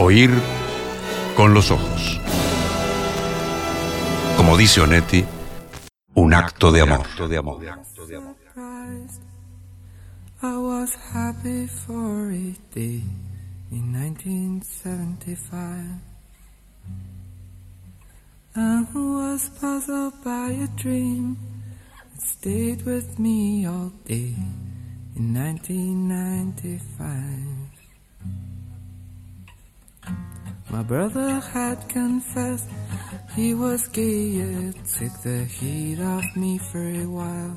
Oír con los ojos. Como dice Onetti, un acto de amor. I was happy for a day in 1975 and was puzzled by a dream that stayed with me all day in 1995. My brother had confessed he was gay, it took the heat off me for a while.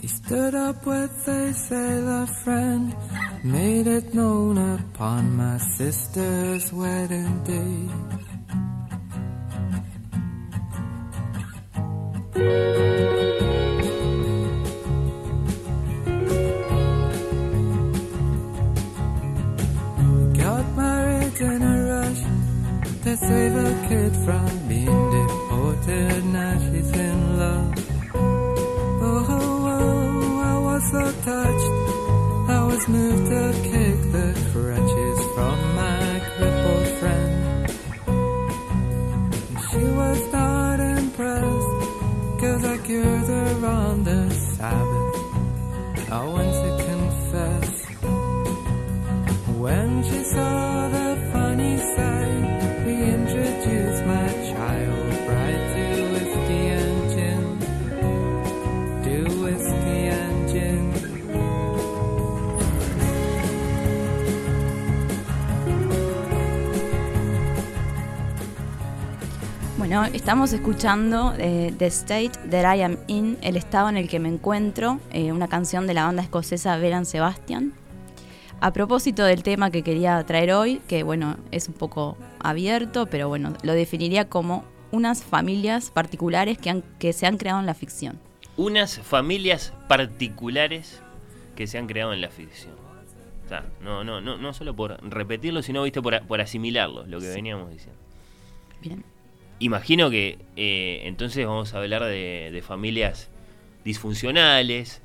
He stood up with a sailor friend, made it known upon my sister's wedding day. Got in a rush to save a kid from being deported. Now she's in love. Oh, oh, oh, I was so touched. I was moved to kick the crutches from my crippled friend. She was not impressed, cause I cured her on the Sabbath. I want to confess. When she saw Bueno, estamos escuchando eh, The State That I Am In, el estado en el que me encuentro, eh, una canción de la banda escocesa Veran Sebastian. A propósito del tema que quería traer hoy, que bueno, es un poco abierto, pero bueno, lo definiría como unas familias particulares que, han- que se han creado en la ficción. Unas familias particulares que se han creado en la ficción. O sea, no, no, no, no solo por repetirlo, sino viste por, por asimilarlo, lo que veníamos diciendo. Bien. Imagino que eh, entonces vamos a hablar de, de familias disfuncionales,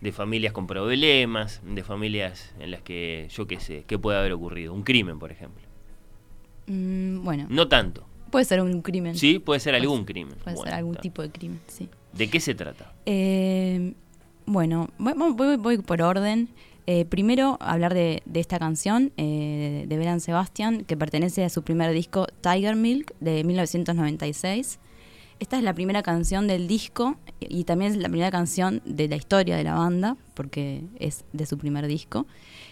de familias con problemas, de familias en las que yo qué sé, qué puede haber ocurrido. Un crimen, por ejemplo. Mm, bueno, No tanto. puede ser un crimen. Sí, puede ser algún crimen. Puede Bueno, ser algún está. tipo de crimen, sí. ¿De qué se trata? Eh, bueno, voy, voy- voy por orden. Eh, primero, hablar de, esta canción eh, de Beran Sebastian, que pertenece a su primer disco Tiger Milk de 1996. Esta es la primera canción del disco y también es la primera canción de la historia de la banda, porque es de su primer disco.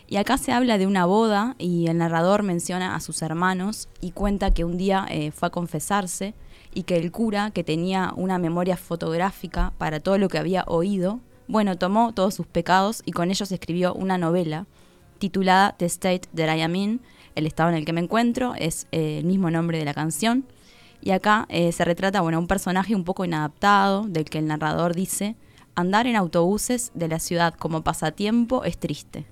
Y acá se habla de una boda y el narrador menciona a sus hermanos y cuenta que un día eh, fue a confesarse y que el cura, que tenía una memoria fotográfica para todo lo que había oído, bueno, tomó todos sus pecados y con ellos escribió una novela titulada The State That I Am In, el estado en el que me encuentro, es eh, el mismo nombre de la canción. Y acá eh, se retrata, bueno, un personaje un poco inadaptado, del que el narrador dice, andar en autobuses de la ciudad como pasatiempo es triste.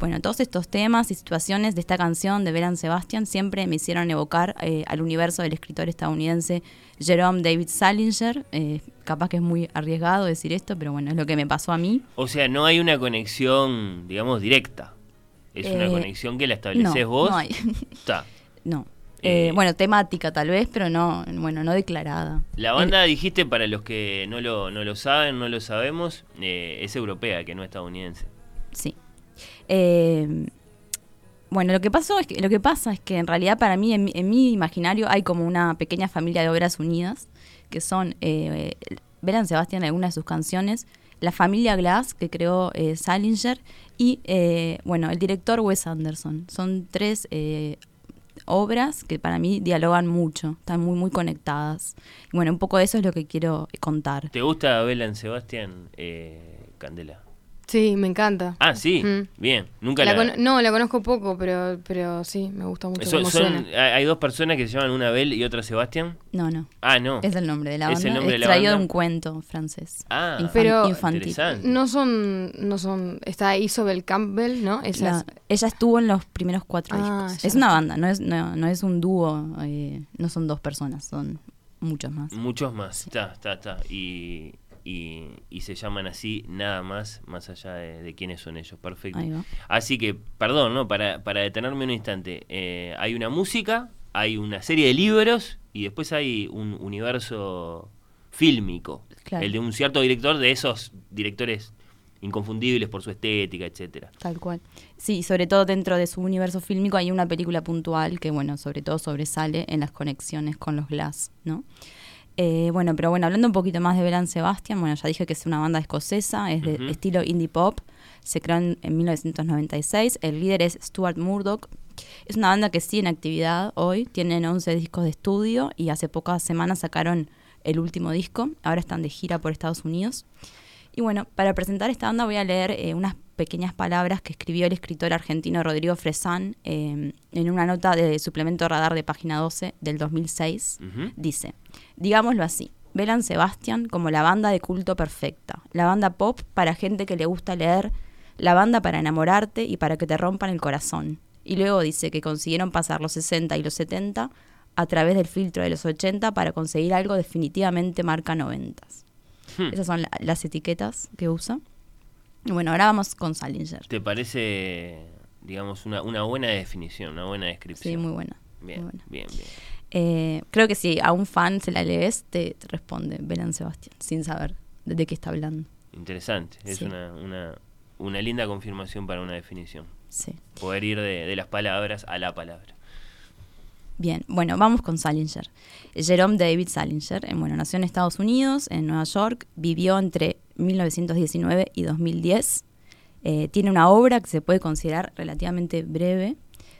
Bueno, todos estos temas y situaciones de esta canción de Beran Sebastian siempre me hicieron evocar eh, al universo del escritor estadounidense Jerome David Salinger. Eh, capaz que es muy arriesgado decir esto, pero bueno, es lo que me pasó a mí. O sea, no hay una conexión, digamos, directa. Es una Eh, conexión que la estableces no, vos. no hay. Está. No. Eh, bueno, temática tal vez, pero no, bueno, no declarada. La banda, dijiste, para los que no lo, no lo saben, no lo sabemos, eh, es europea, que no estadounidense. Sí. Eh, bueno, lo que pasó es que lo que pasa es que en realidad para mí en, en mi imaginario hay como una pequeña familia de obras unidas que son eh, Beran Sebastián en algunas de sus canciones, la familia Glass que creó eh, Salinger y eh, bueno el director Wes Anderson. Son tres eh, obras que para mí dialogan mucho, están muy muy conectadas. Bueno, un poco de eso es lo que quiero contar. ¿Te gusta Belan Sebastián, eh, Candela? Sí, me encanta. Ah, sí, Mm. bien. Nunca La la... no, la conozco poco, pero, pero sí, me gusta mucho cómo son- hay dos personas que se llaman una Bel y otra Sebastián. No, no. Ah, no. Es el nombre de la Es banda, el nombre de la extraído de banda. un cuento francés. Ah, Infan- Pero- infantil. interesante. No son, no son, está Isabel Campbell, ¿no? Esa La- es- ella estuvo en los primeros cuatro Ah, discos. Es una banda, no es, no, no es un dúo, eh, no son dos personas, son muchos más. Muchos más. Está, está, está. Y y, y se llaman así nada más, más allá de, de quiénes son ellos. Perfecto. Así que, perdón, ¿no? Para, para detenerme un instante, eh, hay una música, hay una serie de libros y después hay un universo fílmico. Claro. El de un cierto director, de esos directores inconfundibles por su estética, etcétera. Tal cual. Sí, sobre todo dentro de su universo fílmico hay una película puntual que, bueno, sobre todo sobresale en las conexiones con los Glass, ¿no? Eh, bueno, pero bueno, hablando un poquito más de Belan Sebastian, bueno, ya dije que es una banda escocesa, es de estilo indie pop, se creó en, en 1996, el líder es Stuart Murdoch, es una banda que sigue en actividad hoy, tienen 11 discos de estudio y hace pocas semanas sacaron el último disco, ahora están de gira por Estados Unidos. Y bueno, para presentar esta banda voy a leer eh, unas pequeñas palabras que escribió el escritor argentino Rodrigo Fresán eh, en una nota de suplemento radar de página 12 del 2006. Ujú. Dice, digámoslo así, Belan Sebastian como la banda de culto perfecta, la banda pop para gente que le gusta leer, la banda para enamorarte y para que te rompan el corazón. Y luego dice que consiguieron pasar los 60 y los 70 a través del filtro de los 80 para conseguir algo definitivamente marca 90. Hmm. Esas son la- las etiquetas que usa. Y bueno, ahora vamos con Salinger. ¿Te parece, digamos, una, una buena definición, una buena descripción? Sí, muy buena. Bien, muy buena. bien, bien. Eh, creo que si a un fan se la lees, te, te responde Belán Sebastián, sin saber de, de qué está hablando. Interesante. Es Sí. una, una, una linda confirmación para una definición. Sí. Poder ir de, de las palabras a la palabra. Bien, bueno, vamos con Salinger. Jerome David Salinger, eh, bueno, nació en Estados Unidos, en Nueva York, vivió entre 1919 y 2010. Eh, tiene una obra que se puede considerar relativamente breve,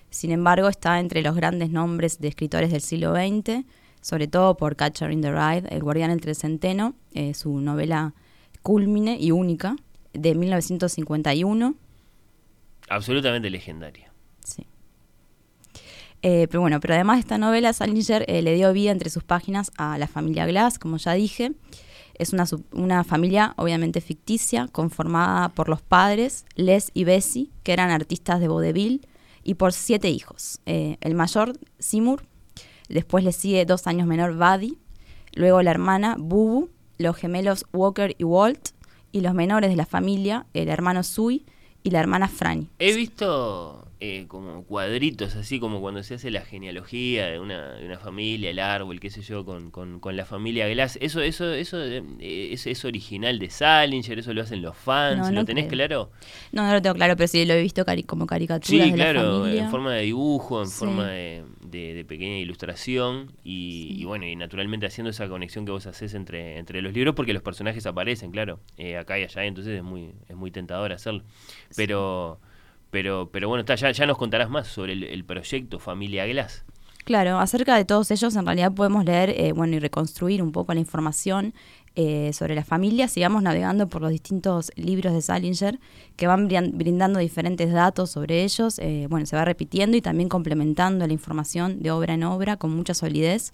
sin embargo está entre los grandes nombres de escritores del siglo XX, sobre todo por Catcher in the Rye, El guardián entre el centeno, eh, su novela cúlmine y única, de 1951. Absolutamente legendaria. Sí. Eh, pero bueno, pero además de esta novela, Salinger eh, le dio vida entre sus páginas a la familia Glass, como ya dije. Es una, una familia obviamente ficticia, conformada por los padres, Les y Bessie, que eran artistas de vaudeville, y por siete hijos. Eh, el mayor, Seymour, después le sigue dos años menor, Buddy, luego la hermana, Bubu, los gemelos Walker y Walt, y los menores de la familia, el hermano Sui y la hermana Franny. He visto eh, como cuadritos, así como cuando se hace la genealogía de una, de una familia, el árbol, qué sé yo, con, con, con la familia Glass. Eso, eso, eso eh, es, es original de Salinger, eso lo hacen los fans, No, ¿lo no tenés creo. claro? No, no lo tengo claro, pero sí lo he visto cari- como caricaturas Sí, de la claro, familia. en forma de dibujo, en Sí. forma de, de- de pequeña ilustración y, Sí. y bueno, y naturalmente haciendo esa conexión que vos haces entre, entre los libros porque los personajes aparecen, claro, eh, acá y allá, entonces es muy, es muy tentador hacerlo. Pero, pero, pero bueno, está, ya, ya nos contarás más sobre el, proyecto Familia Glass. Claro, acerca de todos ellos en realidad podemos leer eh, bueno, y reconstruir un poco la información eh, sobre la familia. Sigamos navegando por los distintos libros de Salinger que van brindando diferentes datos sobre ellos. Eh, bueno, se va repitiendo y también complementando la información de obra en obra con mucha solidez.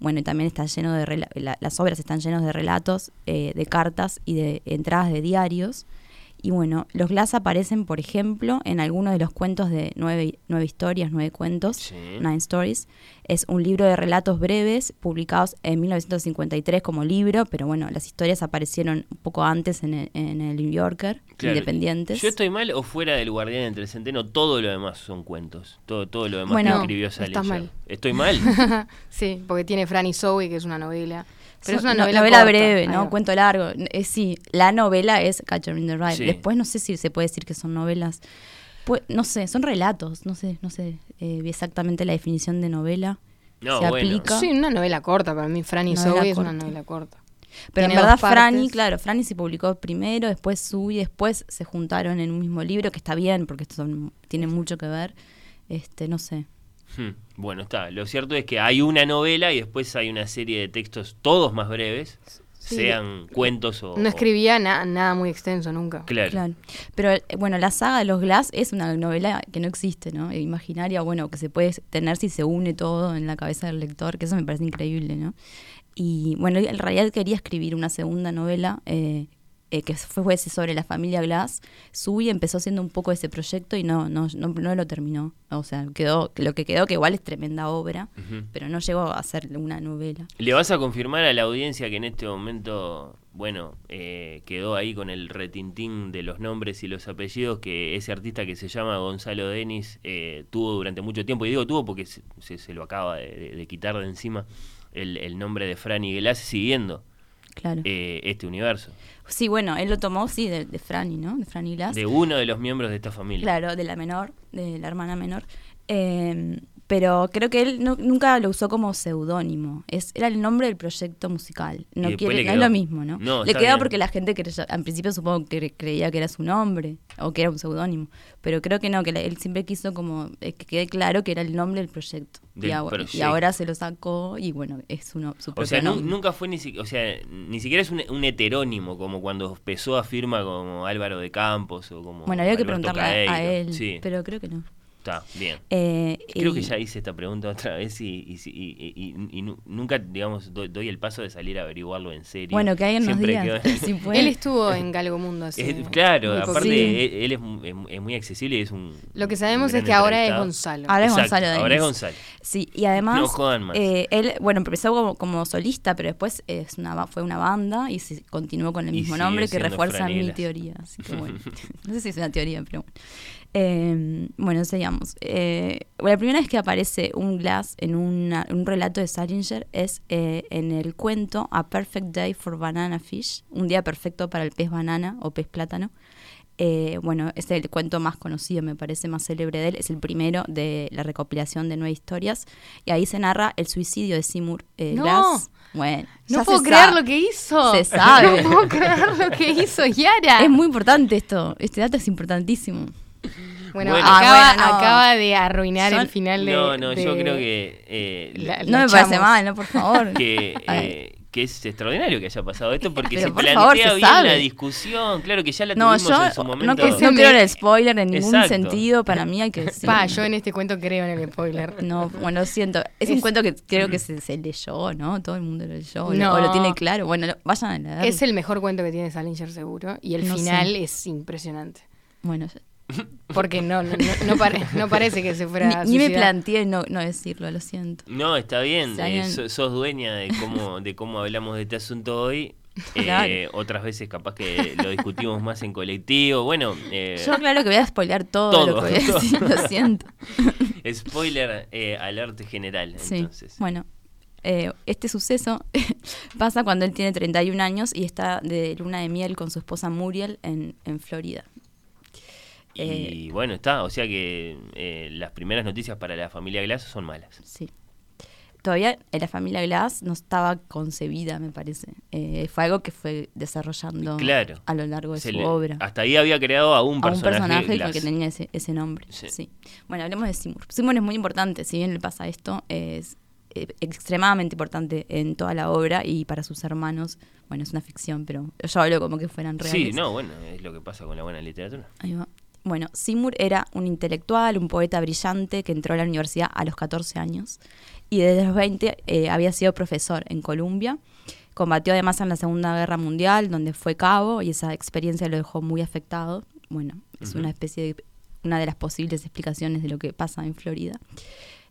Bueno, y también está lleno de las obras están llenas de relatos, eh, de cartas y de entradas de diarios. Y bueno, los Glass aparecen, por ejemplo, en algunos de los cuentos de nueve, nueve historias, nueve cuentos, Sí. Nine Stories. Es un libro de relatos breves publicados en 1953 como libro, pero bueno, las historias aparecieron un poco antes en el, en el New Yorker, Claro, independientes. ¿Yo estoy mal o fuera del Guardián entre el Centeno? Todo lo demás son cuentos. Todo, todo lo demás Bueno, que escribió estás Salinger. mal. ¿Estoy mal? sí, porque tiene Franny Zoe, que es una novela. Pero es una no- novela, corta. breve, ¿no? Cuento largo. Eh, sí, la novela es Catcher in the Rye. Sí. Después no sé si se puede decir que son novelas. Pues, no sé, son relatos. No sé, no sé eh, exactamente la definición de novela. No, se bueno. aplica. Sí, una novela corta para mí. Franny Novela Zoe es una novela corta. Pero en verdad Franny, claro, Franny se publicó primero, después Sui, después se juntaron en un mismo libro, que está bien, porque esto son, tiene mucho que ver. Este, no sé. Hmm, Bueno, está. Lo cierto es que hay una novela y después hay una serie de textos, todos más breves, Sí. sean cuentos o. No escribía na- nada muy extenso nunca. Claro. Claro. Pero eh, bueno, la saga de los Glass es una novela que no existe, ¿no? E Imaginaria, bueno, que se puede tener si se une todo en la cabeza del lector, que eso me parece increíble, ¿no? Y bueno, en realidad quería escribir una segunda novela, eh, eh, que fue fuese sobre la familia Glass, Sui empezó haciendo un poco ese proyecto y no, no, no, no lo terminó. O sea, quedó, lo que quedó, que igual es tremenda obra, pero no llegó a ser una novela. ¿Le vas a confirmar a la audiencia que en este momento, bueno, eh, quedó ahí con el retintín de los nombres y los apellidos que ese artista que se llama Gonzalo Denis eh, tuvo durante mucho tiempo? Y digo tuvo porque se, se- se lo acaba de, de- de quitar de encima el, el nombre de Franny Glass siguiendo Claro. eh, este universo. Sí, bueno, él lo tomó, sí, de, de Franny, ¿no? De Franny Glass. De uno de los miembros de esta familia. Claro, de la menor, de la hermana menor. Eh, pero creo que él no- nunca lo usó como seudónimo. Es, era el nombre del proyecto musical. No, quiere, no es lo mismo, ¿no? No, le bien. porque la gente creyó, al principio supongo que cre- creía que era su nombre o que era un seudónimo. Pero creo que no, que él siempre quiso como eh, que quede claro que era el nombre del proyecto. Del y, ahora, y ahora se lo sacó y bueno, es su, no- su O propio sea, nu- nombre. nunca fue ni siquiera, o sea, ni siquiera es un, un heterónimo como cuando empezó a firma como Álvaro de Campos o como Bueno, había que preguntarle a- él, Sí, pero creo que no. Está bien. Eh, Creo y- que ya hice esta pregunta otra vez y, y, y- y- y- y nu- nunca, digamos, doy, doy el paso de salir a averiguarlo en serio. Bueno, que alguien nos quedo- si puede. Él estuvo en Galgo Mundo así. Es- claro, aparte. Sí. él, él es, mu- es es muy accesible y es un. Lo que sabemos es que ahora es. Gonzalo. Ahora es Exacto, Gonzalo Ahora es Denis. Gonzalo. Sí, y además, No jodan más. eh, él, bueno, empezó como, como solista, pero después es una, fue una banda y se continuó con el mismo nombre que refuerza mi teoría. Así que bueno, no sé si es una teoría, pero bueno. Eh, bueno, seguimos. Eh, la primera vez que aparece un Glass en una- un relato de Salinger es eh, en el cuento A Perfect Day for Banana Fish, un día perfecto para el pez banana o pez plátano. Eh, bueno, es el cuento más conocido, me parece más célebre de él. Es el primero de la recopilación de nueve historias. Y ahí se narra el suicidio de Seymour eh, No. Glass. Bueno, No puedo creer lo que hizo. Se sabe. No puedo creer lo que hizo Yara. Es muy importante esto. Este dato es importantísimo. Bueno, Bueno. acaba, Ah, bueno, no. acaba de arruinar el final de. No, no, yo creo que. eh, la- No me parece mal, ¿no? Por favor. que, eh, que es extraordinario que haya pasado esto porque Pero se por plantea favor, se bien sabe. la discusión. Claro que ya la No, tuvimos yo en su no, momento. que- no quiero el spoiler en ningún Exacto. sentido. Para mí hay que decir. Pa, yo en este cuento creo en el spoiler. No, bueno, lo siento. Es, un cuento que creo que se, se leyó, ¿no? Todo el mundo lo leyó. No. O lo tiene claro. Bueno, lo- vayan a. Es el mejor cuento que tiene Salinger seguro. Y el No final sé. es impresionante. Bueno, Porque no, no, no, no pare- no parece que se fuera ni, a ni me planteé no, no decirlo, lo siento. No, está bien. Eh, so- sos dueña de cómo, de cómo hablamos de este asunto hoy. Eh, Claro. Otras veces capaz que lo discutimos más en colectivo. Bueno, eh, Yo claro que voy a spoilear todo, todo, lo que voy a todo. decir, lo siento. spoiler eh, alert general. Sí, Entonces. bueno. eh, este suceso pasa cuando él tiene 31 años y está de luna de miel con su esposa Muriel en, en Florida. Eh, Y bueno, está. O sea que eh, las primeras noticias para la familia Glass son malas. Sí. Todavía la familia Glass no estaba concebida, me parece. Eh, fue algo que fue desarrollando Claro. a lo largo de su le- obra. Hasta ahí había creado a un a un personaje, personaje Glass. que tenía ese, ese nombre. Sí. Sí. Bueno, hablemos de Seymour. Seymour es muy importante, si bien le pasa esto, es extremadamente importante en toda la obra y para sus hermanos. Bueno, es una ficción, pero yo hablo como que fueran reales. Sí, no, bueno, es lo que pasa con la buena literatura. Ahí va. Bueno, Seymour era un intelectual, un poeta brillante que entró a la universidad a los 14 años y desde los 20 eh, había sido profesor en Columbia. Combatió además en la Segunda Guerra Mundial, donde fue cabo y esa experiencia lo dejó muy afectado. Bueno, es una especie de una de las posibles explicaciones de lo que pasa en Florida.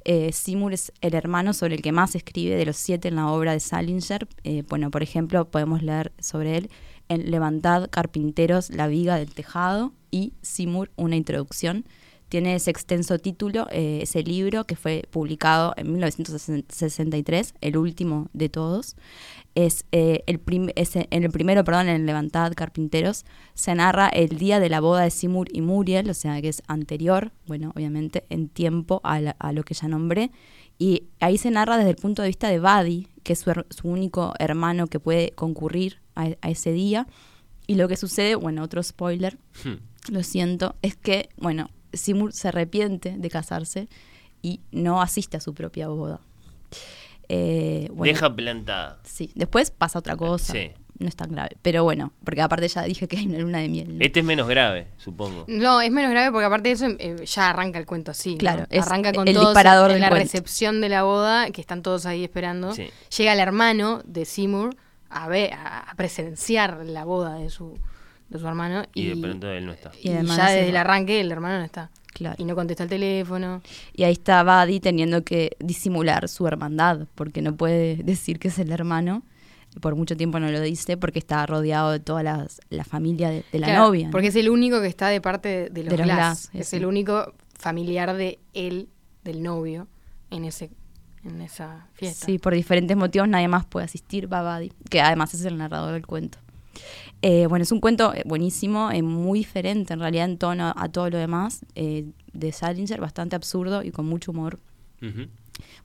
Eh, Seymour es el hermano sobre el que más escribe de los siete en la obra de Salinger. Eh, bueno, por ejemplo, podemos leer sobre él en Levantad, Carpinteros, La Viga del Tejado y Seymour, una introducción. Tiene ese extenso título, eh, ese libro que fue publicado en 1963, el último de todos. Es, eh, el prim- es en el primero, perdón, en Levantad, Carpinteros, se narra el día de la boda de Seymour y Muriel, o sea que es anterior, bueno, obviamente en tiempo a, a lo que ya nombré. Y ahí se narra desde el punto de vista de Buddy, que es su, su único hermano que puede concurrir a, a ese día. Y lo que sucede, bueno, otro spoiler, Hmm. lo siento, es que, bueno, Seymour se arrepiente de casarse y no asiste a su propia boda. Eh, bueno, Deja plantada. Sí, después pasa otra cosa. Sí. No es tan grave. Pero bueno, porque aparte ya dije que hay una luna de miel. ¿no? Este es menos grave, supongo. No, es menos grave porque aparte de eso eh, ya arranca el cuento así. ¿no? Claro, es arranca con el todos disparador en la cuento. recepción de la boda, que están todos ahí esperando. Sí. Llega el hermano de Seymour a ver, a, presenciar la boda de su, de su hermano. Y de pronto él no está. y Y además ya desde va. el arranque el hermano no está. Claro. Y no contesta el teléfono. Y ahí está Buddy teniendo que disimular su hermandad, porque no puede decir que es el hermano. Por mucho tiempo no lo dice porque está rodeado de toda las- la familia de, de la Claro, novia. ¿no? Porque es el único que está de parte de, de los, De los Glass. Glass, Es el único familiar de él, del novio, en ese en esa fiesta. Sí, por diferentes motivos nadie más puede asistir, Buddy, que además es el narrador del cuento. Eh, bueno, es un cuento eh, buenísimo, eh, muy diferente en realidad en tono a todo lo demás, eh, de Salinger, bastante absurdo y con mucho humor.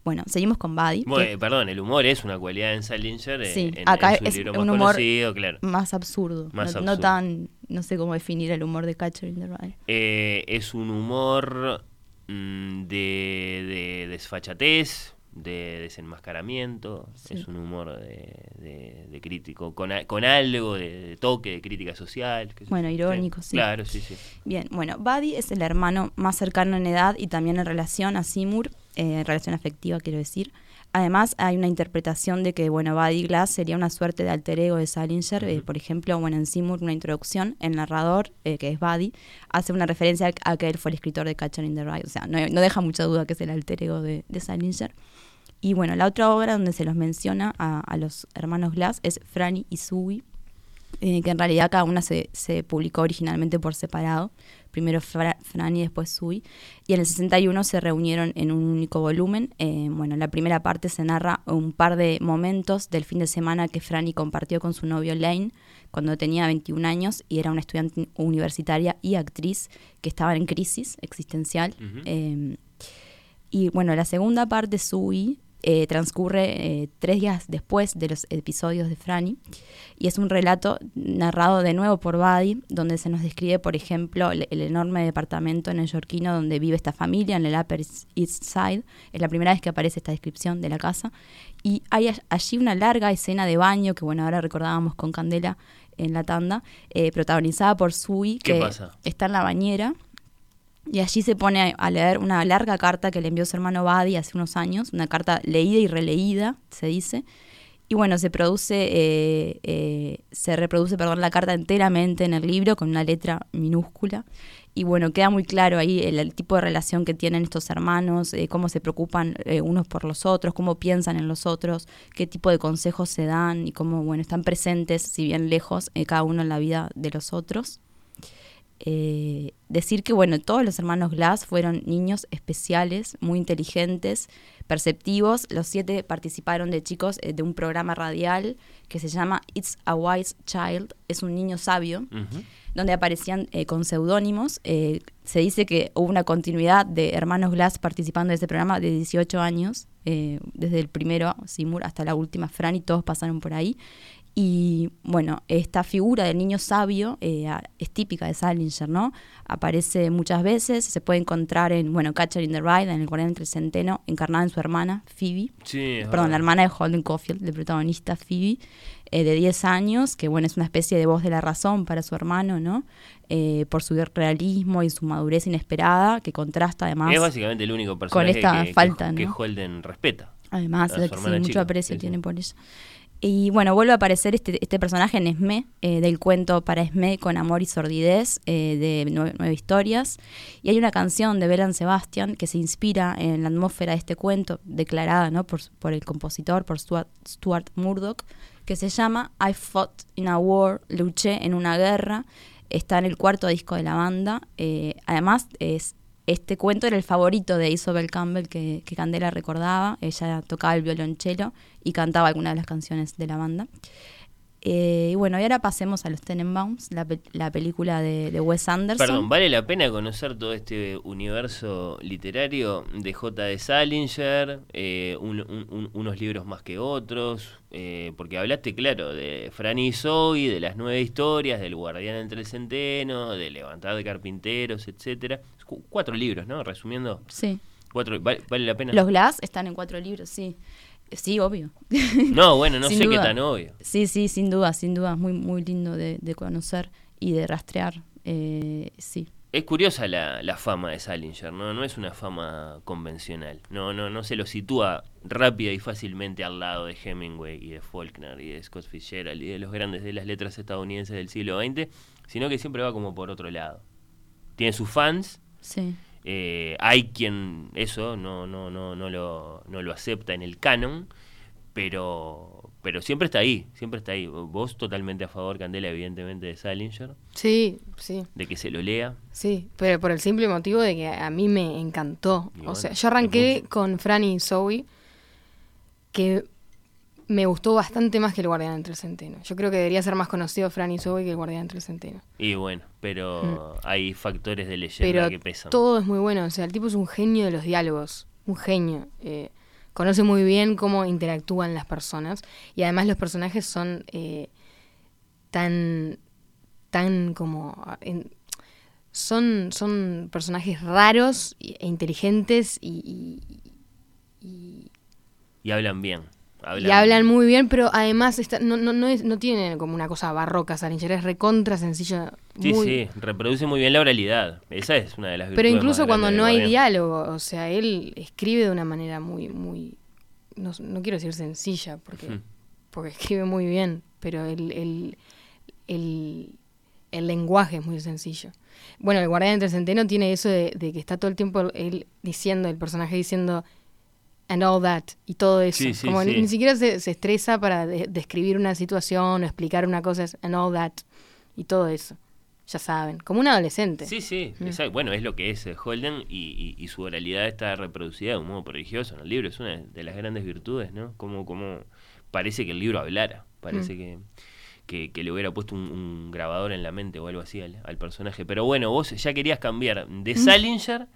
Bueno, seguimos con Buddy. que- perdón, el humor es una cualidad en Salinger. eh, Sí, en, acá en su es libro un más humor conocido, claro. más absurdo, Más no, tan, no sé cómo definir el humor de Catcher in the Rye. Eh, es un humor mm, de, de desfachatez, de desenmascaramiento. Sí. Es un humor de, de- de crítico, con, a- con algo de, toque, de crítica social. Bueno, irónico, sí. Claro, sí, sí. Bien, bueno, Buddy es el hermano más cercano en edad y también en relación a Seymour, eh, en relación afectiva quiero decir. Además, hay una interpretación de que, bueno, Buddy Glass sería una suerte de alter ego de Salinger. eh, por ejemplo, bueno, en Seymour, una introducción, el narrador, eh, que es Buddy, hace una referencia a, que él fue el escritor de Catcher in the Rye. O sea, no, no deja mucha duda que es el alter ego de, de Salinger. Y bueno, la otra obra donde se los menciona a, a los hermanos Glass es Franny y Zoe, eh, que en realidad cada una se, se publicó originalmente por separado. Primero Fra- Fran y después Sui. Y en el 61 se reunieron en un único volumen. Eh, bueno, en la primera parte se narra un par de momentos del fin de semana que Franny compartió con su novio Lane cuando tenía 21 años y era una estudiante universitaria y actriz que estaba en crisis existencial. Eh, y bueno, la segunda parte, Sui, eh, transcurre eh, tres días después de los episodios de Franny y es un relato narrado de nuevo por Buddy, donde se nos describe, por ejemplo, el, el enorme departamento neoyorquino donde vive esta familia, en el Upper East Side. Es la primera vez que aparece esta descripción de la casa. Y hay allí una larga escena de baño, que bueno, ahora recordábamos con Candela en la tanda, eh, protagonizada por Sui, ¿Qué que pasa? está en la bañera. Y allí se pone a- leer una larga carta que le envió su hermano Buddy hace unos años, una carta leída y releída, se dice. Y bueno, se produce, eh, eh, se reproduce, perdón, la carta enteramente en el libro con una letra minúscula. Y bueno, queda muy claro ahí el, el tipo de relación que tienen estos hermanos, eh, cómo se preocupan eh, unos por los otros, cómo piensan en los otros, qué tipo de consejos se dan y cómo, bueno, están presentes, si bien lejos, eh, cada uno en la vida de los otros. Eh, decir que, bueno, todos los hermanos Glass fueron niños especiales, muy inteligentes, perceptivos. Los siete participaron de chicos eh, de un programa radial que se llama It's a Wise Child, es un niño sabio, donde aparecían eh, con seudónimos. Eh, se dice que hubo una continuidad de hermanos Glass participando de ese programa de 18 años, desde el primero, Seymour, hasta la última, Fran, y todos pasaron por ahí. Y bueno, esta figura del niño sabio eh, es típica de Salinger, ¿no? Aparece muchas veces, se puede encontrar en, bueno, Catcher in the Rye, en El Guardián entre el Centeno, encarnada en su hermana, Phoebe. Sí, Perdón, la hermana de Holden Caulfield, de protagonista Phoebe, eh, de 10 años, que bueno, es una especie de voz de la razón para su hermano, ¿no? Eh, por su realismo y su madurez inesperada, que contrasta además. Es básicamente el único personaje esta que, falta, que ¿no? Holden respeta. Además, a su sí, mucho aprecio sí, sí. tiene por ella. Y bueno, vuelve a aparecer este, este personaje en Esme, eh, del cuento para Esme con amor y sordidez, eh, de nueve, historias. Y hay una canción de Belan Sebastian que se inspira en la atmósfera de este cuento, declarada ¿no? por, por el compositor, por Stuart, Stuart Murdoch, que se llama I Fought in a War, luché en una guerra. Está en el cuarto disco de la banda. Eh, además, es este cuento era el favorito de Isabel Campbell que, que Candela recordaba. Ella tocaba el violonchelo y cantaba algunas de las canciones de la banda. Eh, y bueno, y ahora pasemos a los Tenenbaums, la, pe- la película de, de Wes Anderson. Perdón, ¿vale la pena conocer todo este universo literario de J. de Salinger? eh, un- un- un- unos libros más que otros. eh, porque hablaste, claro, de Franny y Zoe, de las nueve historias, del Guardián entre el Centeno, de Levantar de Carpinteros, etcétera. Cu- Cuatro libros, ¿no? Resumiendo. Sí. Cuatro, ¿vale, vale la pena? Los Glass están en cuatro libros, sí. Sí, obvio. No, bueno, no sé qué tan obvio. Sí, sí, sin duda, sin duda. Muy, muy lindo de, de conocer y de rastrear. Eh, sí, Es curiosa la, la fama de Salinger, ¿no? No es una fama convencional. No, no, no se lo sitúa rápida y fácilmente al lado de Hemingway y de Faulkner y de Scott Fitzgerald y de los grandes de las letras estadounidenses del siglo XX, sino que siempre va como por otro lado. Tiene sus fans, Sí. Eh, hay quien eso no, no, no, no, lo, no lo acepta en el canon, pero, pero siempre está ahí, siempre está ahí. Vos totalmente a favor, Candela, evidentemente, de Salinger, Sí, sí, de que se lo lea. sí, pero por el simple motivo de que a mí me encantó. O sea, yo arranqué con Franny y Zoe, que me gustó bastante más que el Guardián entre el Centeno. Yo creo que debería ser más conocido Franny y Zoe que el Guardián entre el Centeno. Y bueno, pero hay factores de leyenda Mm. Pero que pesan. todo es muy bueno. O sea, el tipo es un genio de los diálogos. Un genio. Eh, conoce muy bien cómo interactúan las personas. Y además los personajes son eh, tan. tan como. ah, en- son, son personajes raros e inteligentes y, y- y- Y hablan bien. Y hablan muy bien, pero además está- no, no, no, es, no como una cosa barroca Salinger, es recontra sencillo. Sí, muy- sí, reproduce muy bien la oralidad. Esa es una de las Pero incluso más cuando no del hay diálogo, o sea, él escribe de una manera muy, muy, no, no quiero decir sencilla, porque, porque escribe muy bien, pero el, el, el, el lenguaje es muy sencillo. Bueno, el guardián entre el centeno tiene eso de, de que está todo el tiempo él diciendo, el personaje diciendo and all that y todo eso. Sí, sí, Como ni, sí. ni siquiera se, se estresa para de- describir una situación o explicar una cosa, es and all that y todo eso. Ya saben, como un adolescente. Sí, sí, Mm. bueno, es lo que es eh, Holden y, y- y su oralidad está reproducida de un modo prodigioso en el libro. Es una de las grandes virtudes, ¿no? Como, como parece que el libro hablara, parece Mm. que, que, que le hubiera puesto un, un grabador en la mente o algo así al, al personaje. Pero bueno, vos ya querías cambiar de Salinger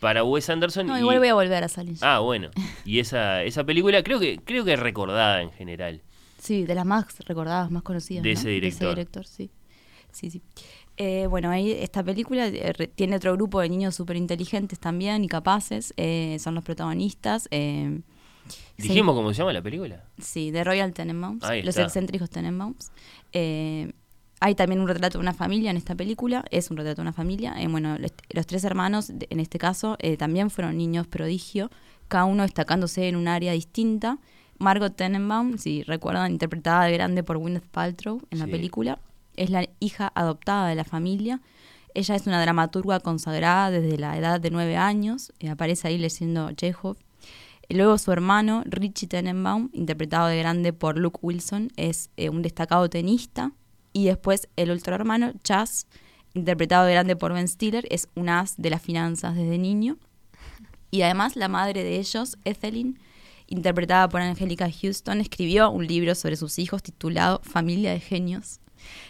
para Wes Anderson. No, y- igual voy a volver a salir. Ah, bueno. Y esa, esa película creo que, creo que es recordada en general. Sí, de las más recordadas, más conocidas. De ¿no? ese director. director, sí. Sí, sí. Eh, bueno, ahí esta película eh, tiene otro grupo de niños súper inteligentes también y capaces. eh, son los protagonistas. ¿Dijimos cómo se llama la película? Sí, de Royal Tenenbaums, los excéntricos Tenenbaums. Hay también un retrato de una familia en esta película, es un retrato de una familia. Eh, bueno, los, los tres hermanos, en este caso, eh, también fueron niños prodigio, cada uno destacándose en un área distinta. Margot Tenenbaum, si recuerdan, interpretada de grande por Gwyneth Paltrow en la película, es la hija adoptada de la familia. Ella es una dramaturga consagrada desde la edad de nueve años, eh, aparece ahí leyendo Chekhov. Luego su hermano, Richie Tenenbaum, interpretado de grande por Luke Wilson, es eh, un destacado tenista. Y después el otro hermano, Chas, interpretado de grande por Ben Stiller, es un as de las finanzas desde niño. Y además la madre de ellos, Ethelyn, interpretada por Angélica Houston, escribió un libro sobre sus hijos titulado Familia de Genios.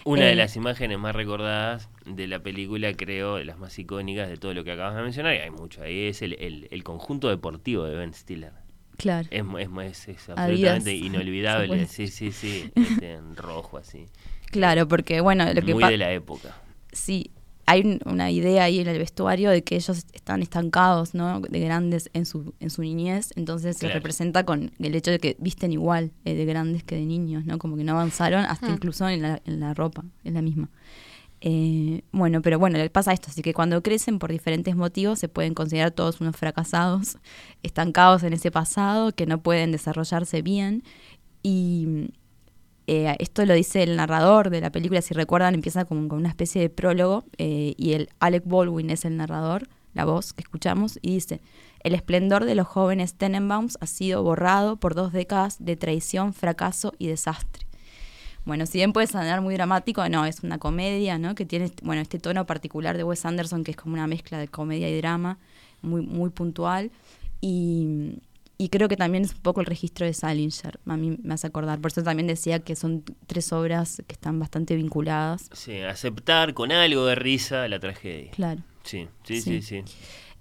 Una de Eh, las imágenes más recordadas de la película, creo, de las más icónicas de todo lo que acabas de mencionar, y hay mucho, ahí es el, el- el conjunto deportivo de Ben Stiller. Claro. Es, es, absolutamente inolvidable, sí, sí, sí, este, en rojo así. Claro, porque bueno, lo que Muy de la época. sí, hay un- una idea ahí en el vestuario de que ellos están estancados, ¿no? De grandes en su, en su niñez, entonces se representa con el hecho de que visten igual eh, de grandes que de niños, ¿no? Como que no avanzaron hasta Mm. incluso en la, en la ropa, es la misma. Eh, bueno, pero bueno, le pasa esto, así que cuando crecen por diferentes motivos se pueden considerar todos unos fracasados, estancados en ese pasado, que no pueden desarrollarse bien y eh, esto lo dice el narrador de la película, si recuerdan, empieza como con una especie de prólogo eh, y el Alec Baldwin es el narrador, la voz que escuchamos, y dice, el esplendor de los jóvenes Tenenbaums ha sido borrado por dos décadas de traición, fracaso y desastre. Bueno, si bien puede sonar muy dramático, no, es una comedia, ¿no? Que tiene, bueno, este tono particular de Wes Anderson, que es como una mezcla de comedia y drama, muy, muy puntual. Y, y creo que también es un poco el registro de Salinger, a mí me hace acordar. Por eso también decía que son tres obras que están bastante vinculadas. Sí, aceptar con algo de risa la tragedia. Claro. Sí, sí, sí, Sí. sí.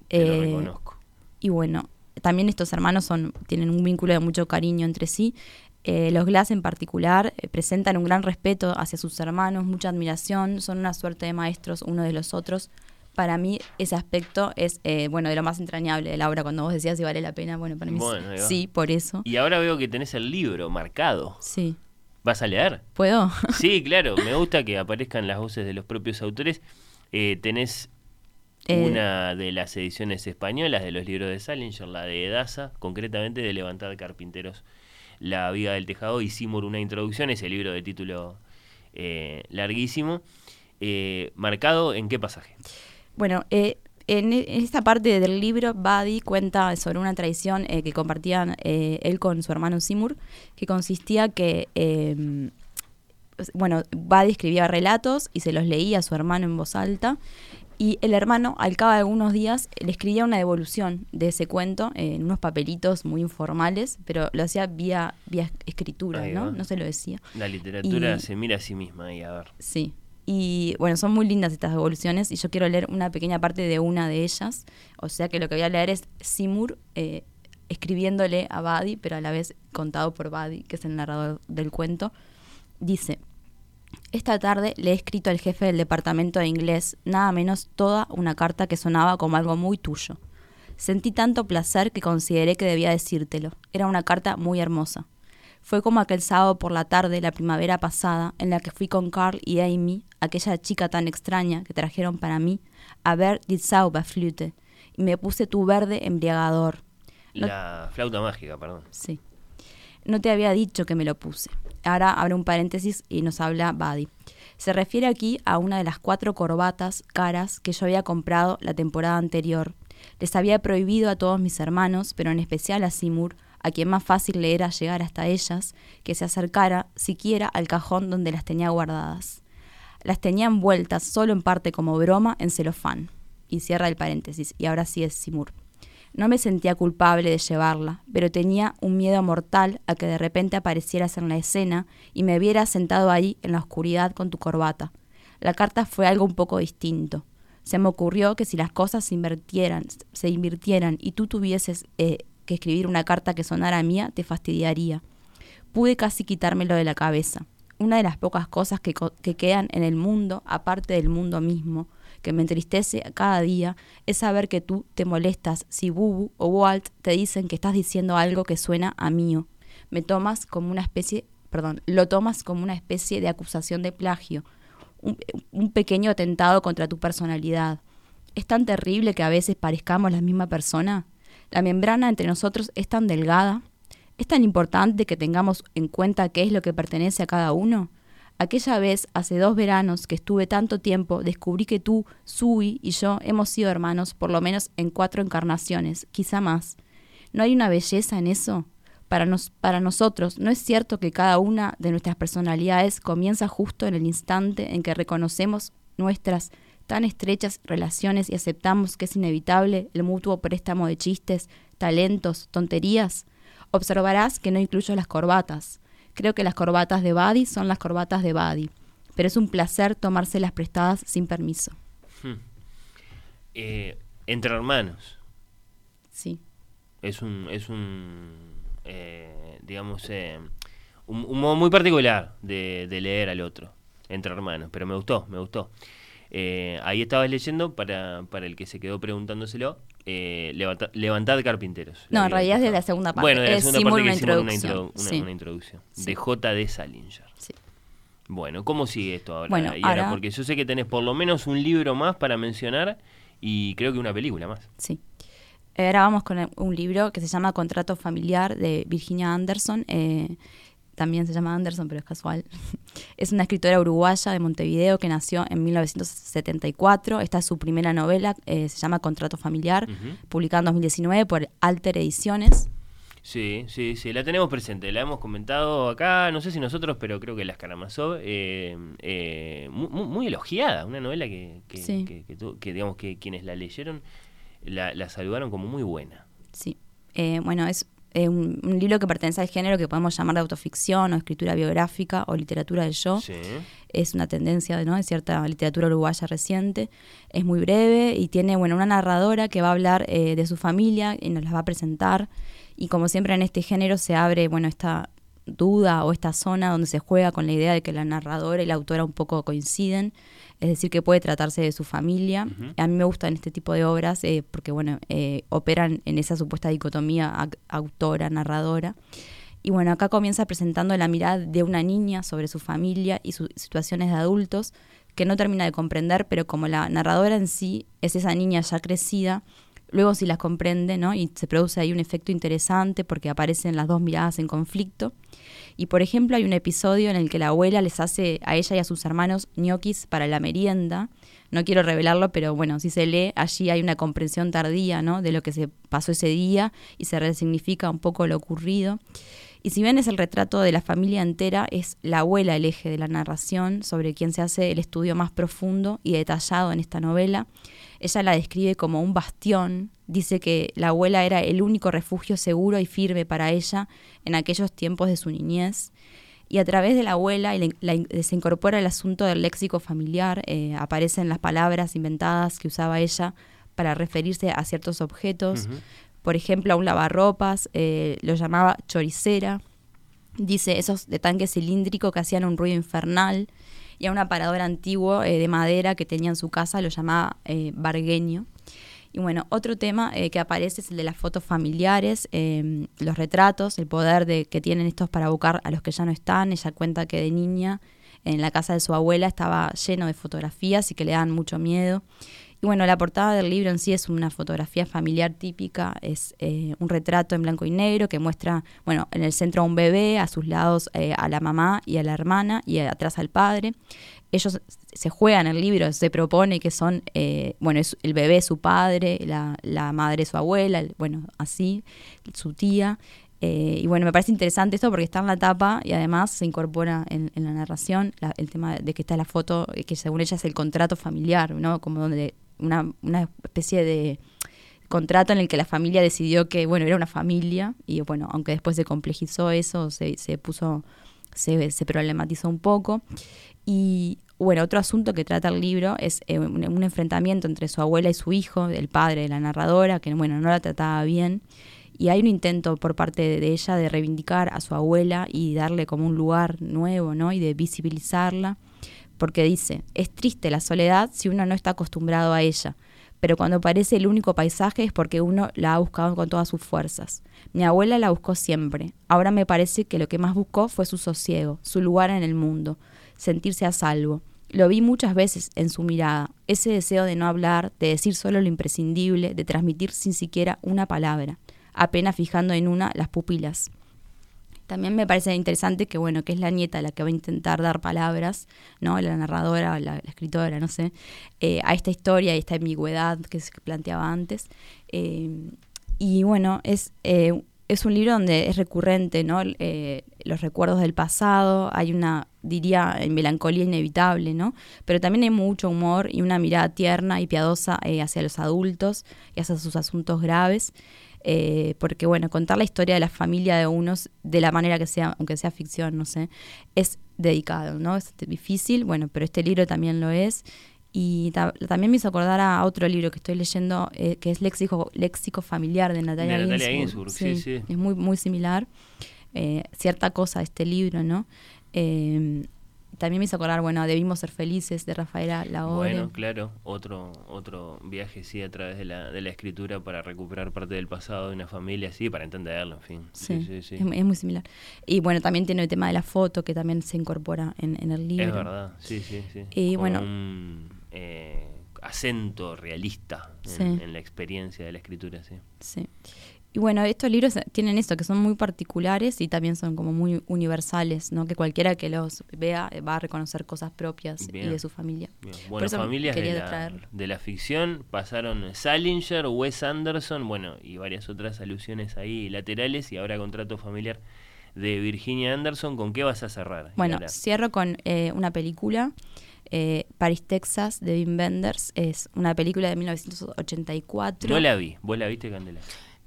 Te lo Eh, reconozco. Y bueno, también estos hermanos son, tienen un vínculo de mucho cariño entre sí. Eh, los Glass en particular eh, presentan un gran respeto hacia sus hermanos, mucha admiración, son una suerte de maestros uno de los otros. Para mí ese aspecto es, eh, bueno, de lo más entrañable de la obra. Cuando vos decías si vale la pena, bueno, para mí Bueno, sí, por eso. Y ahora veo que tenés el libro marcado. Sí. ¿Vas a leer? ¿Puedo? Sí, claro, me gusta que aparezcan las voces de los propios autores. Eh, tenés Eh, una de las ediciones españolas de los libros de Salinger, la de Edasa, concretamente de Levantar Carpinteros, La Viga del Tejado y Seymour, una introducción, ese libro de título eh, larguísimo. Eh, ¿Marcado en qué pasaje? Bueno, eh, en, e- en esta parte del libro, Buddy cuenta sobre una tradición eh, que compartían eh, él con su hermano Seymour, que consistía que, eh, bueno, Buddy escribía relatos y se los leía a su hermano en voz alta, y el hermano, al cabo de algunos días, le escribía una devolución de ese cuento eh, en unos papelitos muy informales, pero lo hacía vía, vía escritura, ¿no? No se lo decía. La literatura Y- se mira a sí misma ahí, a ver. Sí. Y bueno, son muy lindas estas devoluciones y yo quiero leer una pequeña parte de una de ellas. O sea que lo que voy a leer es Seymour eh, escribiéndole a Buddy, pero a la vez contado por Buddy, que es el narrador del cuento. Dice, esta tarde le he escrito al jefe del departamento de inglés nada menos toda una carta que sonaba como algo muy tuyo. Sentí tanto placer que consideré que debía decírtelo. Era una carta muy hermosa. Fue como aquel sábado por la tarde, la primavera pasada, en la que fui con Carl y Amy, aquella chica tan extraña que trajeron para mí, a ver Die Zauberflöte, y me puse tu verde embriagador. No- La flauta mágica, perdón. Sí. No te había dicho que me lo puse. Ahora abre un paréntesis y nos habla Buddy. Se refiere aquí a una de las cuatro corbatas caras que yo había comprado la temporada anterior. Les había prohibido a todos mis hermanos, pero en especial a Seymour, a quien más fácil le era llegar hasta ellas, que se acercara siquiera al cajón donde las tenía guardadas. Las tenía envueltas solo en parte como broma en celofán. Y cierra el paréntesis. Y ahora sí es Seymour. No me sentía culpable de llevarla, pero tenía un miedo mortal a que de repente aparecieras en la escena y me vieras sentado ahí en la oscuridad con tu corbata. La carta fue algo un poco distinto. Se me ocurrió que si las cosas se invirtieran, se invirtieran y tú tuvieses eh, que escribir una carta que sonara mía, te fastidiaría. Pude casi quitármelo de la cabeza. Una de las pocas cosas que, que quedan en el mundo, aparte del mundo mismo, que me entristece cada día, es saber que tú te molestas si Bubu o Walt te dicen que estás diciendo algo que suena a mío. Me tomas como una especie, perdón, lo tomas como una especie de acusación de plagio, un, un pequeño atentado contra tu personalidad. ¿Es tan terrible que a veces parezcamos la misma persona? ¿La membrana entre nosotros es tan delgada? ¿Es tan importante que tengamos en cuenta qué es lo que pertenece a cada uno? Aquella vez, hace dos veranos que estuve tanto tiempo, descubrí que tú, Sui y yo hemos sido hermanos por lo menos en cuatro encarnaciones, quizá más. ¿No hay una belleza en eso? Para, nos, para nosotros, ¿no es cierto que cada una de nuestras personalidades comienza justo en el instante en que reconocemos nuestras tan estrechas relaciones y aceptamos que es inevitable el mutuo préstamo de chistes, talentos, tonterías? Observarás que no incluyo las corbatas. Creo que las corbatas de Buddy son las corbatas de Buddy, pero es un placer tomárselas prestadas sin permiso. Eh, entre hermanos. Sí, Es un, es un eh, digamos, eh, un, un modo muy particular de, de leer al otro, entre hermanos, pero me gustó, me gustó. Eh, ahí estabas leyendo, para, para el que se quedó preguntándoselo, eh, levanta- Levantad Carpinteros. No, en realidad es de la segunda parte. Bueno, de la segunda parte que una hicimos una, introducción, introdu- una- sí. una introducción. Sí. De J.D. Salinger. sí. Bueno, ¿cómo sigue esto ahora? Bueno, Y ahora, ahora- porque yo sé que tenés por lo menos un libro más para mencionar y creo que una película más. Sí. Ahora vamos con un libro que se llama Contrato Familiar de Virginia Anderson. eh, también se llama Anderson, pero es casual. es una escritora uruguaya de Montevideo que nació en 1974. Esta es su primera novela, eh, se llama Contrato Familiar, publicada en 2019 por Alter Ediciones. Sí, sí, sí, la tenemos presente, la hemos comentado acá, no sé si nosotros, pero creo que las Karamazov, eh, eh, mu- mu- muy, elogiada, una novela que, que, Sí. que- que que, digamos que quienes la leyeron la, la saludaron como muy buena. Sí. Eh, bueno, es eh, un, un libro que pertenece al género que podemos llamar de autoficción o escritura biográfica o literatura del yo. Sí. es una tendencia ¿no? de cierta literatura uruguaya reciente. Es muy breve y tiene bueno, una narradora que va a hablar eh, de su familia y nos la va a presentar. Y como siempre en este género se abre bueno, esta duda o esta zona donde se juega con la idea de que la narradora y la autora un poco coinciden, es decir, que puede tratarse de su familia. A mí me gustan este tipo de obras eh, porque bueno, eh, operan en esa supuesta dicotomía autora-narradora. Y bueno, acá comienza presentando la mirada de una niña sobre su familia y sus situaciones de adultos que no termina de comprender, pero como la narradora en sí es esa niña ya crecida, luego sí las comprende, ¿no? Y se produce ahí un efecto interesante porque aparecen las dos miradas en conflicto. Y por ejemplo, hay un episodio en el que la abuela les hace a ella y a sus hermanos ñoquis para la merienda. No quiero revelarlo, pero bueno, si se lee, allí hay una comprensión tardía, ¿no? De lo que se pasó ese día y se resignifica un poco lo ocurrido. Y si bien es el retrato de la familia entera, es la abuela el eje de la narración sobre quien se hace el estudio más profundo y detallado en esta novela. Ella la describe como un bastión, dice que la abuela era el único refugio seguro y firme para ella en aquellos tiempos de su niñez. Y a través de la abuela se incorpora el asunto del léxico familiar, eh, aparecen las palabras inventadas que usaba ella para referirse a ciertos objetos. Por ejemplo, a un lavarropas eh, lo llamaba choricera. Dice esos de tanque cilíndrico que hacían un ruido infernal y a un aparador antiguo eh, de madera que tenía en su casa lo llamaba eh, bargueño. Y bueno, otro tema eh, que aparece es el de las fotos familiares, em, los retratos, el poder de, que tienen estos para buscar a los que ya no están. Ella cuenta que de niña en la casa de su abuela estaba lleno de fotografías y que le dan mucho miedo. Y bueno, la portada del libro en sí es una fotografía familiar típica, es eh, un retrato en blanco y negro que muestra, bueno, en el centro a un bebé, a sus lados eh, a la mamá y a la hermana y atrás al padre. Ellos se juegan el libro, se propone que son, eh, bueno, es el bebé su padre, la, la madre su abuela, bueno, así, su tía. Y bueno, me parece interesante esto porque está en la tapa y además se incorpora en, la narración el tema de que está la foto, que según ella es el contrato familiar, ¿no? Como donde una, una especie de contrato en el que la familia decidió que, bueno, era una familia y, bueno, aunque después se complejizó eso, se, se puso, se, se problematizó un poco. Y, bueno, otro asunto que trata el libro es eh, un, enfrentamiento entre su abuela y su hijo, el padre de la narradora, que, bueno, no la trataba bien. Y hay un intento por parte de ella de reivindicar a su abuela y darle como un lugar nuevo, ¿no? Y de visibilizarla porque dice, es triste la soledad si uno no está acostumbrado a ella, pero cuando parece el único paisaje es porque uno la ha buscado con todas sus fuerzas. Mi abuela la buscó siempre, ahora me parece que lo que más buscó fue su sosiego, su lugar en el mundo, sentirse a salvo. Lo vi muchas veces en su mirada, ese deseo de no hablar, de decir solo lo imprescindible, de transmitir sin siquiera una palabra, apenas fijando en una las pupilas. También me parece interesante que, bueno, que es la nieta la que va a intentar dar palabras, ¿no? La narradora, la, escritora, no sé, eh, a esta historia y esta ambigüedad que se planteaba antes. Eh, y bueno, es, eh, es un libro donde es recurrente, ¿no? los recuerdos del pasado, hay una, diría, melancolía inevitable, ¿no? Pero también hay mucho humor y una mirada tierna y piadosa hacia los adultos y hacia sus asuntos graves. Eh, porque bueno, contar la historia de la familia de unos de la manera que sea, aunque sea ficción, no sé, es dedicado, ¿no? Es difícil, bueno, pero este libro también lo es. Y también me hizo acordar a otro libro que estoy leyendo, eh, que es Léxico, Léxico Familiar de Natalia, Ginsburg. Sí, sí, Es muy, muy similar. Eh, cierta cosa de este libro, ¿no? También me hizo acordar, bueno, Debimos ser felices de Rafaela Lahore. Bueno, claro, otro otro viaje, sí, a través de la, de la escritura para recuperar parte del pasado de una familia, sí, para entenderlo, en fin. Sí, sí, sí. Es, muy similar. Y bueno, también tiene el tema de la foto que también se incorpora en, en el libro. Es verdad, sí, sí, sí. Y bueno. Un eh, acento realista en, en la experiencia de la escritura, sí. Sí. Y bueno, estos libros tienen esto, que son muy particulares y también son como muy universales, ¿no? Que cualquiera que los vea eh, va a reconocer cosas propias y de su familia. Bueno, familias de la, de la, ficción pasaron Salinger, Wes Anderson, bueno, y varias otras alusiones ahí laterales y ahora contrato familiar de Virginia Anderson. ¿Con qué vas a cerrar? Bueno, cierro con eh, una película. Eh, Paris, Texas, de Wim Wenders. Es una película de 1984. No la vi. ¿Vos la viste, Candela?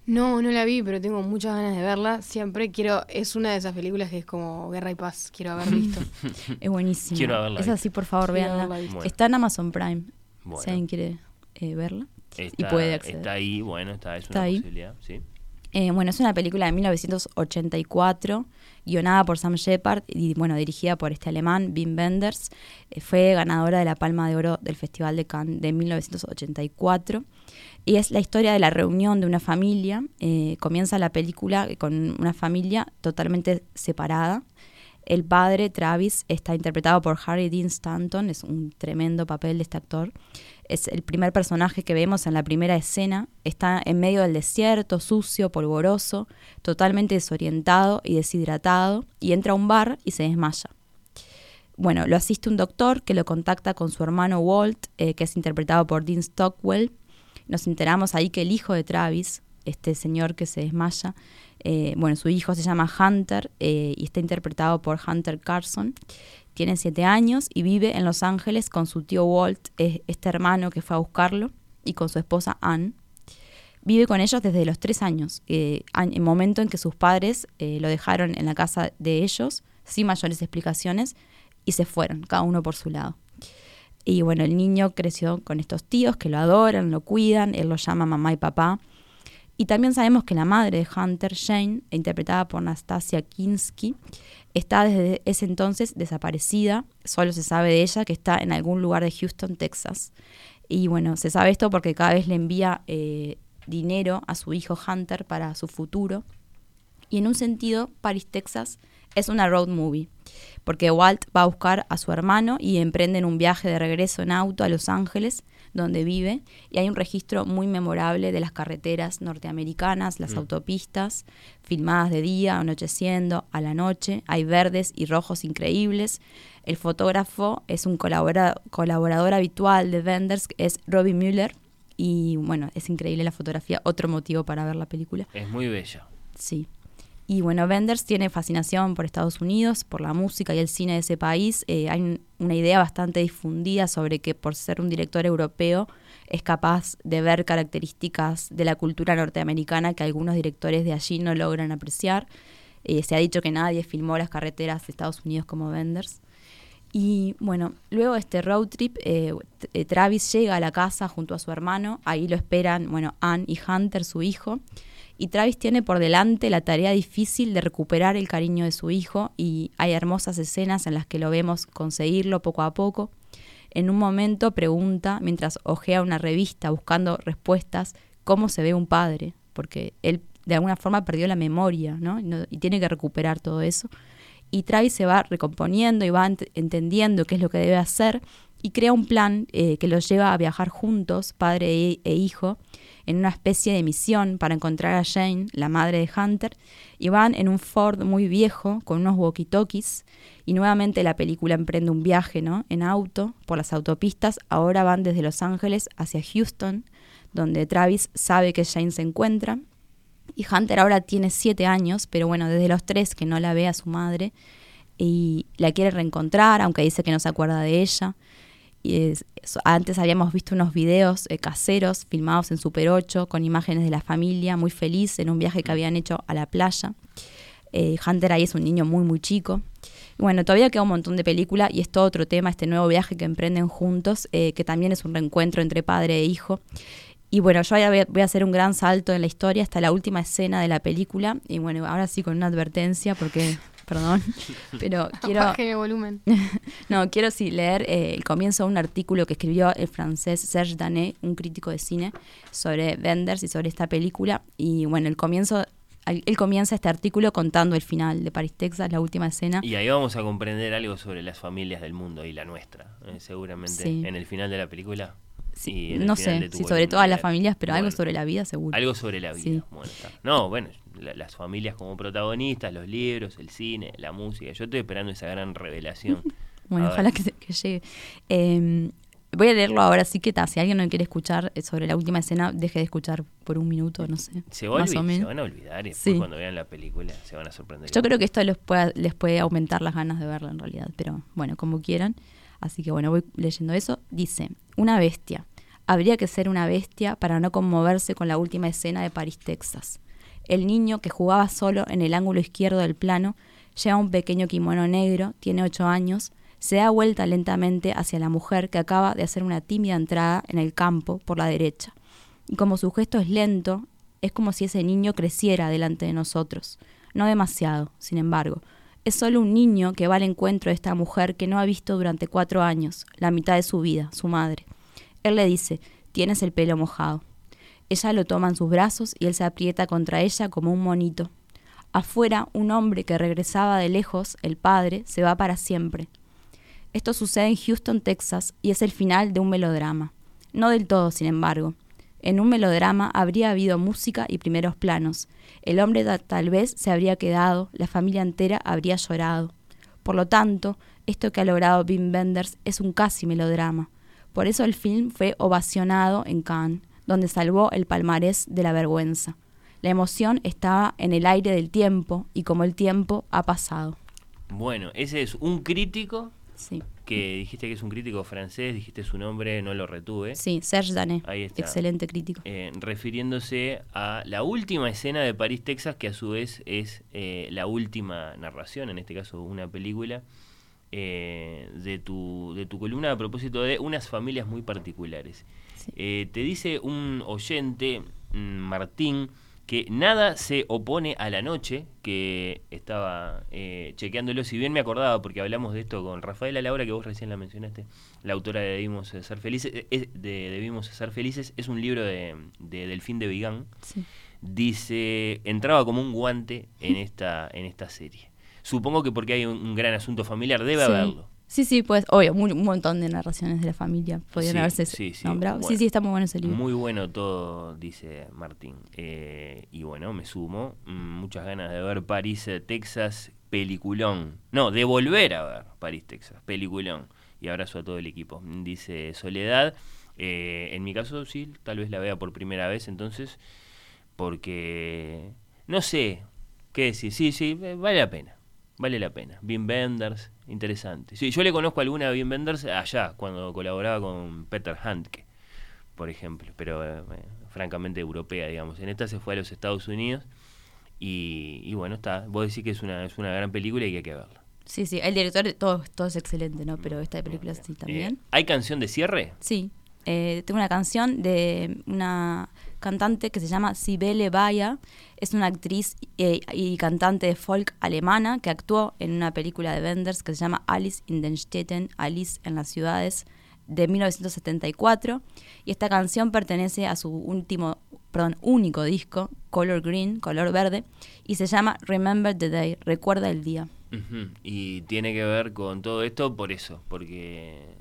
No, no la vi, pero tengo muchas ganas de verla. Siempre quiero, es una de esas películas que es como Guerra y Paz, quiero haber visto. es buenísima. Quiero haberla. Es así, por favor, veanla. Está en Amazon Prime. Si alguien quiere eh, verla. y puede acceder. Está ahí, bueno, está, es una posibilidad, sí. Eh, bueno, es una película de 1984, guionada por Sam Shepard y bueno, dirigida por este alemán, Wim Wenders. Eh, fue ganadora de la Palma de Oro del Festival de Cannes de 1984. Y es la historia de la reunión de una familia. Eh, comienza la película con una familia totalmente separada. El padre, Travis, está interpretado por Harry Dean Stanton, es un tremendo papel de este actor. Es el primer personaje que vemos en la primera escena. Está en medio del desierto, sucio, polvoroso, totalmente desorientado y deshidratado, y entra a un bar y se desmaya. Bueno, lo asiste un doctor que lo contacta con su hermano Walt, eh, que es interpretado por Dean Stockwell. Nos enteramos ahí que el hijo de Travis, este señor que se desmaya, eh, bueno, su hijo se llama Hunter eh, y está interpretado por Hunter Carson. Tiene siete años y vive en Los Ángeles con su tío Walt, este hermano que fue a buscarlo, y con su esposa Anne. Vive con ellos desde los tres años, eh, el momento en que sus padres lo dejaron en la casa de ellos, sin mayores explicaciones, y se fueron, cada uno por su lado. Y bueno, el niño creció con estos tíos que lo adoran, lo cuidan, él lo llama mamá y papá, y también sabemos que la madre de Hunter, Jane, interpretada por Nastasia Kinski, está desde ese entonces desaparecida. Solo se sabe de ella que está en algún lugar de Houston, Texas. Y bueno, se sabe esto porque cada vez le envía eh, dinero a su hijo Hunter para su futuro. Y en un sentido, Paris, Texas es una road movie, porque Walt va a buscar a su hermano y emprenden un viaje de regreso en auto a Los Ángeles, donde vive, y hay un registro muy memorable de las carreteras norteamericanas, las mm. autopistas, filmadas de día, anocheciendo, a la noche, hay verdes y rojos increíbles. El fotógrafo es un colaborador habitual de Wenders, es Robbie Mueller, y bueno, es increíble la fotografía, otro motivo para ver la película. Es muy bella. Sí. Y bueno, Wenders tiene fascinación por Estados Unidos, por la música y el cine de ese país. Eh, hay una idea bastante difundida sobre que por ser un director europeo es capaz de ver características de la cultura norteamericana que algunos directores de allí no logran apreciar. Eh, se ha dicho que nadie filmó las carreteras de Estados Unidos como Wenders. Y bueno, luego de este road trip, eh, Travis llega a la casa junto a su hermano. Ahí lo esperan, bueno, Anne y Hunter, su hijo y Travis tiene por delante la tarea difícil de recuperar el cariño de su hijo y hay hermosas escenas en las que lo vemos conseguirlo poco a poco. En un momento pregunta, mientras ojea una revista buscando respuestas, cómo se ve un padre, porque él de alguna forma perdió la memoria ¿no? y, tiene que recuperar todo eso. Y Travis se va recomponiendo y va entendiendo qué es lo que debe hacer y crea un plan eh, que los lleva a viajar juntos, padre e, e hijo, en una especie de misión para encontrar a Jane, la madre de Hunter, y van en un Ford muy viejo con unos walkie-talkies y nuevamente la película emprende un viaje ¿no? en auto por las autopistas. Ahora van desde Los Ángeles hacia Houston, donde Travis sabe que Jane se encuentra. Y Hunter ahora tiene siete años, pero bueno, desde los tres que no la ve a su madre y la quiere reencontrar, aunque dice que no se acuerda de ella. Y antes habíamos visto unos videos eh, caseros filmados en Super 8 con imágenes de la familia muy feliz en un viaje que habían hecho a la playa. Eh, Hunter ahí es un niño muy, muy chico. Y bueno, todavía queda un montón de película y es todo otro tema, este nuevo viaje que emprenden juntos, eh, que también es un reencuentro entre padre e hijo. Y bueno, yo voy a hacer un gran salto en la historia hasta la última escena de la película. Y bueno, ahora sí con una advertencia porque perdón, pero quiero... volumen. no, quiero sí leer eh, el comienzo de un artículo que escribió el francés Serge Danet, un crítico de cine, sobre Wenders y sobre esta película. Y bueno, el comienzo él comienza este artículo contando el final de Paris, Texas, la última escena. Y ahí vamos a comprender algo sobre las familias del mundo y la nuestra, eh, seguramente, en el final de la película. Sí, no sé si sobre todas las familias, pero algo sobre la vida seguro. Algo sobre la vida. no, bueno, las familias como protagonistas, los libros, el cine, la música. Yo estoy esperando esa gran revelación. bueno, ojalá que, llegue. Em, voy a leerlo ahora, sí que está. Si alguien no quiere escuchar eh, sobre la última escena, deje de escuchar por un minuto, no sé. Se, más o menos. se van a olvidar y después cuando vean la película se van a sorprender. Yo creo que esto les puede, les puede aumentar las ganas de verla en realidad, pero bueno, como quieran. Así que bueno, voy leyendo eso. Dice, una bestia. Habría que ser una bestia para no conmoverse con la última escena de París, Texas. El niño, que jugaba solo en el ángulo izquierdo del plano, lleva un pequeño kimono negro, tiene ocho años, se da vuelta lentamente hacia la mujer que acaba de hacer una tímida entrada en el campo por la derecha. Y como su gesto es lento, es como si ese niño creciera delante de nosotros. No demasiado, sin embargo. Es solo un niño que va al encuentro de esta mujer que no ha visto durante cuatro años, la mitad de su vida, su madre. Él le dice, tienes el pelo mojado. Ella lo toma en sus brazos y él se aprieta contra ella como un monito. Afuera, un hombre que regresaba de lejos, el padre, se va para siempre. Esto sucede en Houston, Texas, y es el final de un melodrama. No del todo, sin embargo. En un melodrama habría habido música y primeros planos. El hombre ta- tal vez se habría quedado, la familia entera habría llorado. Por lo tanto, esto que ha logrado Wim Wenders es un casi melodrama. Por eso el film fue ovacionado en Cannes, donde salvó el palmarés de la vergüenza. La emoción estaba en el aire del tiempo y como el tiempo ha pasado. Bueno, ese es un crítico Sí, que dijiste que es un crítico francés, dijiste su nombre, no lo retuve. sí Serge Danet, Ahí está. excelente crítico. eh, refiriéndose a la última escena de París, Texas, que a su vez es eh, la última narración, en este caso una película, eh, de, tu, de tu columna a propósito de unas familias muy particulares. Sí. Eh, te dice un oyente, mm, Martín, que nada se opone a la noche, que estaba eh, chequeándolo, si bien me acordaba, porque hablamos de esto con Rafaela Laura, que vos recién la mencionaste, la autora de Debimos Ser Felices, es- de Debimos Ser Felices, es un libro de, de Delfín de Vigán, Sí. dice, entraba como un guante en esta, en esta serie. Supongo que porque hay un, un gran asunto familiar, debe sí. haberlo. Sí, sí, pues, obvio, mu- un montón de narraciones de la familia podrían Sí, haberse sí, nombrado. bueno. Sí, sí, está muy bueno ese libro. Muy bueno todo, dice Martín. Eh, y bueno, me sumo. Mm, Muchas ganas de ver París, eh, Texas, peliculón. No, de volver a ver París, Texas, peliculón. Y abrazo a todo el equipo. Dice Soledad. Eh, en mi caso, sí, tal vez la vea por primera vez entonces. Porque, no sé, qué decir. Sí, sí, vale la pena. Vale la pena. Wim Wenders, interesante. Sí, yo le conozco alguna a Wim Wenders allá, cuando colaboraba con Peter Handke, por ejemplo, pero eh, francamente europea, digamos. En esta se fue a los Estados Unidos y, y bueno, está. Vos decís que es una, es una gran película y que hay que verla. Sí, sí, el director, todo, todo es excelente, ¿no? Pero esta película sí Eh, también. ¿Hay canción de cierre? Sí, eh, tengo una canción de una cantante que se llama Sibele Baya. Es una actriz eh, y cantante de folk alemana que actuó en una película de Wenders que se llama Alice in den Städten, Alice en las ciudades, de 1974. Y esta canción pertenece a su último, perdón, único disco, Color Green, color verde, y se llama Remember the Day, recuerda el día. Y tiene que ver con todo esto por eso, porque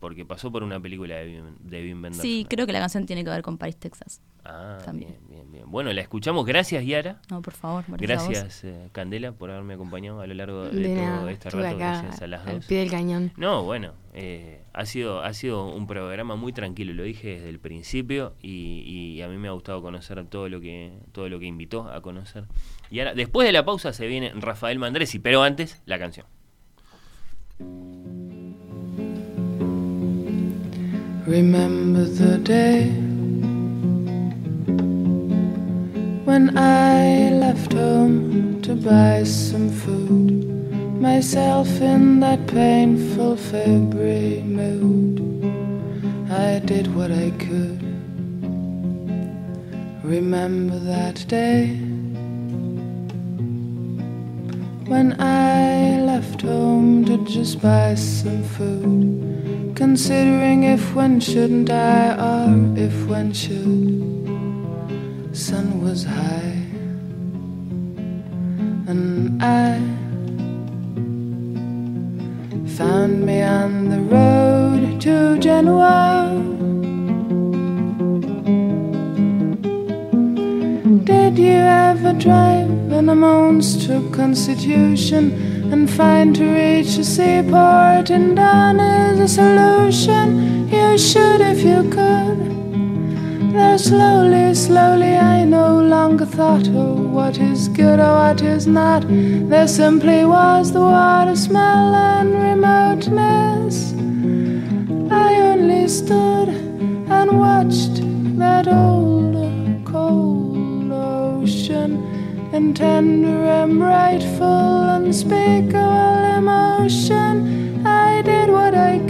porque pasó por una película de Wim Wenders. Sí, creo que la canción tiene que ver con París, Texas. Ah, también. bien, bien, bien. Bueno, la escuchamos. Gracias, Yara. No, por favor, gracias a vos. Gracias, eh, Candela, por haberme acompañado a lo largo de, De todo nada, este rato. acá Gracias a las al dos. pie del cañón. No, bueno, eh, ha sido ha sido un programa muy tranquilo, lo dije desde el principio y, y a mí me ha gustado conocer todo lo que todo lo que invitó a conocer. Y ahora, después de la pausa se viene Rafael Mandresi, pero antes la canción. Remember the day when I left home to buy some food, myself in that painful February mood. I did what I could. Remember that day when I left home to just buy some food. Considering if when shouldn't I or if when should The sun was high And I Found me on the road to Genoa Did you ever drive in a monster constitution and find to reach a seaport and done is a solution? You should if you could. Though slowly, slowly, I no longer thought, oh, what is good or what is not. There simply was the water smell and remoteness. I only stood and watched that old cold ocean in tender and rightful unspeakable emotion. I did what I could.